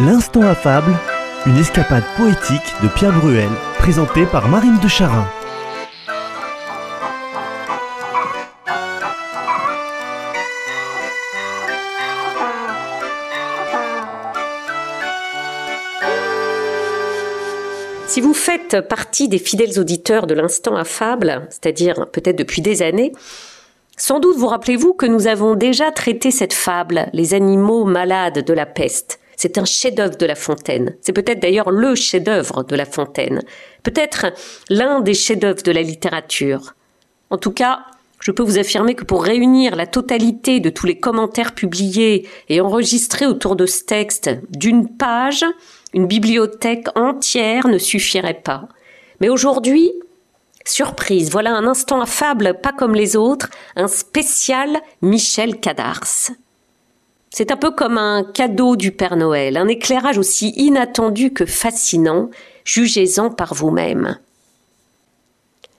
L'instant affable, une escapade poétique de Pierre Bruel, présentée par Marine de Charin. Si vous faites partie des fidèles auditeurs de l'instant affable, c'est-à-dire peut-être depuis des années, sans doute vous rappelez-vous que nous avons déjà traité cette fable, les animaux malades de la peste. C'est un chef-d'œuvre de La Fontaine. C'est peut-être d'ailleurs le chef-d'œuvre de La Fontaine. Peut-être l'un des chefs-d'œuvre de la littérature. En tout cas, je peux vous affirmer que pour réunir la totalité de tous les commentaires publiés et enregistrés autour de ce texte d'une page, une bibliothèque entière ne suffirait pas. Mais aujourd'hui, surprise, voilà un instant affable, pas comme les autres, un spécial Michel Cadars. C'est un peu comme un cadeau du Père Noël, un éclairage aussi inattendu que fascinant, jugez-en par vous-même.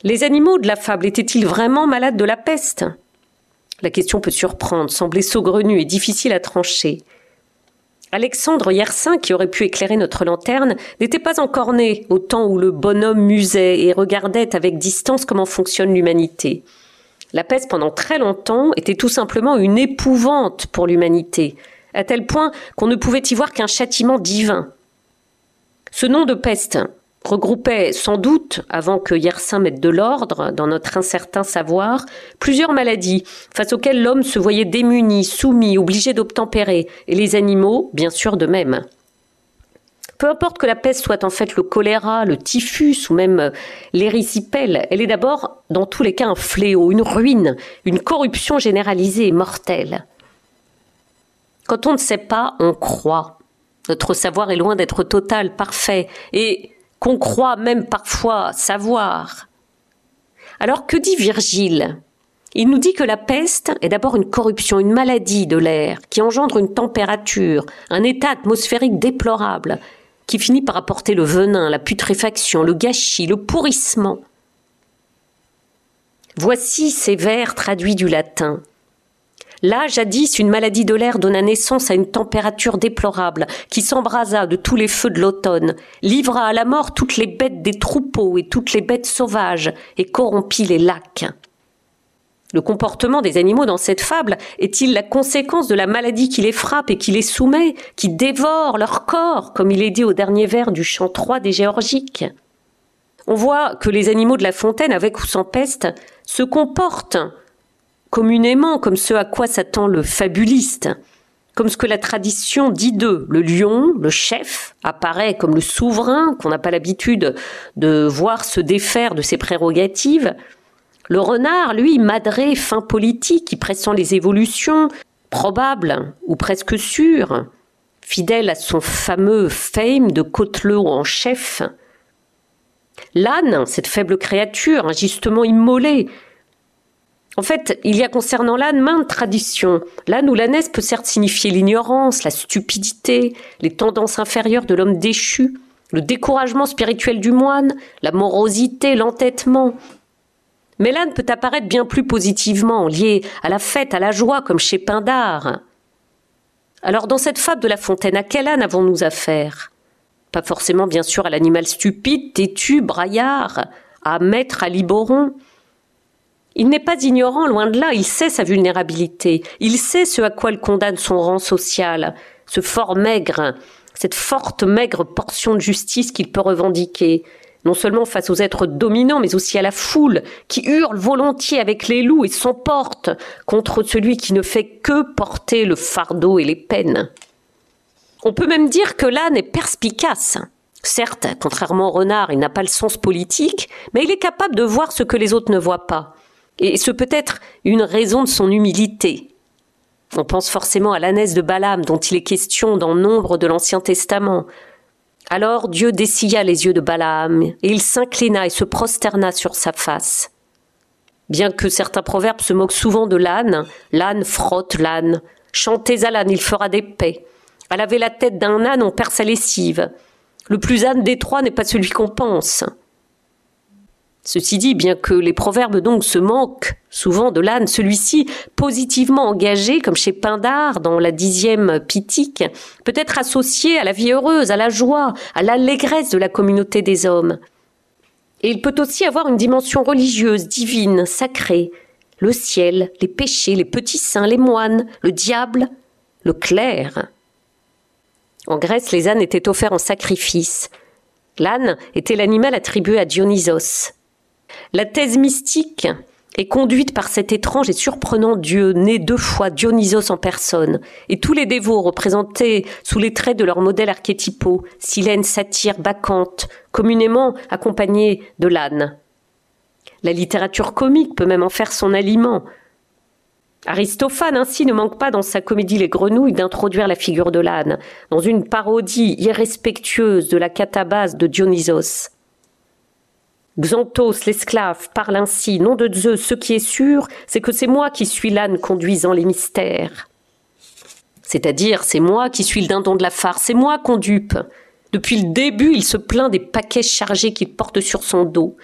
Les animaux de la fable étaient-ils vraiment malades de la peste? La question peut surprendre, sembler saugrenue et difficile à trancher. Alexandre Yersin, qui aurait pu éclairer notre lanterne, n'était pas encore né au temps où le bonhomme musait et regardait avec distance comment fonctionne l'humanité. La peste, pendant très longtemps, était tout simplement une épouvante pour l'humanité, à tel point qu'on ne pouvait y voir qu'un châtiment divin. Ce nom de peste, regroupait sans doute, avant que Yersin mette de l'ordre dans notre incertain savoir, plusieurs maladies face auxquelles l'homme se voyait démuni, soumis, obligé d'obtempérer, et les animaux, bien sûr, de même. Peu importe que la peste soit en fait le choléra, le typhus ou même l'érysipèle, elle est d'abord, dans tous les cas, un fléau, une ruine, une corruption généralisée et mortelle. Quand on ne sait pas, on croit. Notre savoir est loin d'être total, parfait, et qu'on croit même parfois savoir. Alors que dit Virgile? Il nous dit que la peste est d'abord une corruption, une maladie de l'air qui engendre une température, un état atmosphérique déplorable, qui finit par apporter le venin, la putréfaction, le gâchis, le pourrissement. Voici ces vers traduits du latin. Là, jadis, une maladie de l'air donna naissance à une température déplorable, qui s'embrasa de tous les feux de l'automne, livra à la mort toutes les bêtes des troupeaux et toutes les bêtes sauvages, et corrompit les lacs. Le comportement des animaux dans cette fable est-il la conséquence de la maladie qui les frappe et qui les soumet, qui dévore leur corps, comme il est dit au dernier vers du chant 3 des Géorgiques? On voit que les animaux de la fontaine, avec ou sans peste, se comportent communément comme ce à quoi s'attend le fabuliste, comme ce que la tradition dit d'eux. Le lion, le chef, apparaît comme le souverain qu'on n'a pas l'habitude de voir se défaire de ses prérogatives. Le renard, lui, madré, fin politique, qui pressent les évolutions, probables ou presque sûres, fidèle à son fameux fame de côtelot en chef. L'âne, cette faible créature, injustement immolée, en fait, il y a concernant l'âne maintes traditions. L'âne ou l'ânesse peut certes signifier l'ignorance, la stupidité, les tendances inférieures de l'homme déchu, le découragement spirituel du moine, la morosité, l'entêtement. Mais l'âne peut apparaître bien plus positivement, lié à la fête, à la joie, comme chez Pindare. Alors, dans cette fable de La Fontaine, à quel âne avons-nous affaire? Pas forcément, bien sûr, à l'animal stupide, têtu, braillard, à maître à Liboron, il n'est pas ignorant, loin de là, il sait sa vulnérabilité, il sait ce à quoi il condamne son rang social, ce fort maigre, cette forte maigre portion de justice qu'il peut revendiquer, non seulement face aux êtres dominants, mais aussi à la foule, qui hurle volontiers avec les loups et s'emporte contre celui qui ne fait que porter le fardeau et les peines. On peut même dire que l'âne est perspicace. Certes, contrairement au renard, il n'a pas le sens politique, mais il est capable de voir ce que les autres ne voient pas. Et ce peut être une raison de son humilité. On pense forcément à l'ânesse de Balaam dont il est question dans nombre de l'Ancien Testament. Alors Dieu dessilla les yeux de Balaam, et il s'inclina et se prosterna sur sa face. Bien que certains proverbes se moquent souvent de l'âne, l'âne frotte l'âne. Chantez à l'âne, il fera des paix. À laver la tête d'un âne, on perd sa lessive. Le plus âne des trois n'est pas celui qu'on pense. Ceci dit, bien que les proverbes donc se manquent souvent de l'âne, celui-ci, positivement engagé, comme chez Pindar dans la dixième Pitique, peut être associé à la vie heureuse, à la joie, à l'allégresse de la communauté des hommes. Et il peut aussi avoir une dimension religieuse, divine, sacrée. Le ciel, les péchés, les petits saints, les moines, le diable, le clerc. En Grèce, les ânes étaient offerts en sacrifice. L'âne était l'animal attribué à Dionysos. La thèse mystique est conduite par cet étrange et surprenant dieu né deux fois Dionysos en personne, et tous les dévots représentés sous les traits de leurs modèles archétypaux, Silène, Satyre, Bacchante, communément accompagnés de l'âne. La littérature comique peut même en faire son aliment. Aristophane ainsi ne manque pas dans sa comédie Les Grenouilles d'introduire la figure de l'âne, dans une parodie irrespectueuse de la catabase de Dionysos. Xanthos, l'esclave, parle ainsi, nom de Zeus, ce qui est sûr, c'est que c'est moi qui suis l'âne conduisant les mystères. C'est-à-dire, c'est moi qui suis le dindon de la farce, c'est moi qu'on dupe. Depuis le début, il se plaint des paquets chargés qu'il porte sur son dos.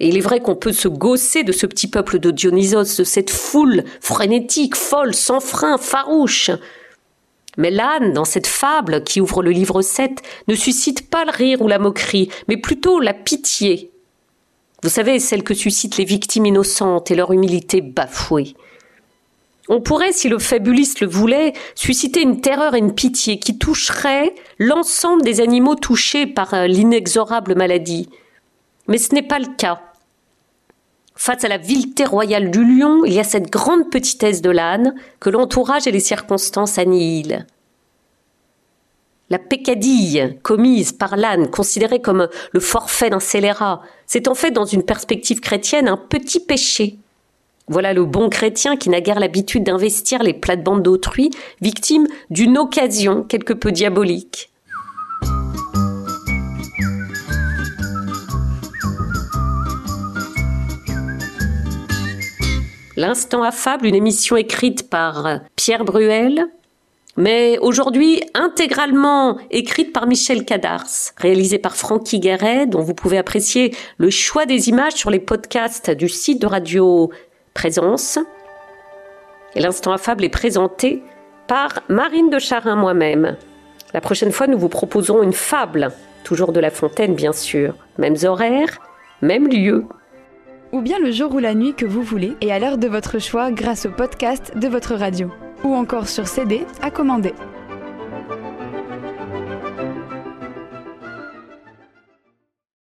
Et il est vrai qu'on peut se gausser de ce petit peuple de Dionysos, de cette foule frénétique, folle, sans frein, farouche. Mais l'âne, dans cette fable qui ouvre le livre 7, ne suscite pas le rire ou la moquerie, mais plutôt la pitié vous savez, celle que suscitent les victimes innocentes et leur humilité bafouée. On pourrait, si le fabuliste le voulait, susciter une terreur et une pitié qui toucherait l'ensemble des animaux touchés par euh, l'inexorable maladie. Mais ce n'est pas le cas. Face à la vileté royale du lion, il y a cette grande petitesse de l'âne que l'entourage et les circonstances annihilent. La pécadille commise par l'âne, considérée comme le forfait d'un scélérat, c'est en fait dans une perspective chrétienne un petit péché. Voilà le bon chrétien qui n'a guère l'habitude d'investir les plates-bandes d'autrui, victime d'une occasion quelque peu diabolique. L'instant affable, une émission écrite par Pierre Bruel, mais aujourd'hui intégralement écrite par Michel Cadars, réalisée par Francky Guéret, dont vous pouvez apprécier le choix des images sur les podcasts du site de Radio Présence. Et l'instant affable est présenté par Marine de Charin moi-même. La prochaine fois, nous vous proposerons une fable, toujours de La Fontaine bien sûr. Mêmes horaires, même lieu. Ou bien le jour ou la nuit que vous voulez et à l'heure de votre choix grâce au podcast de votre radio ou encore sur CD à commander.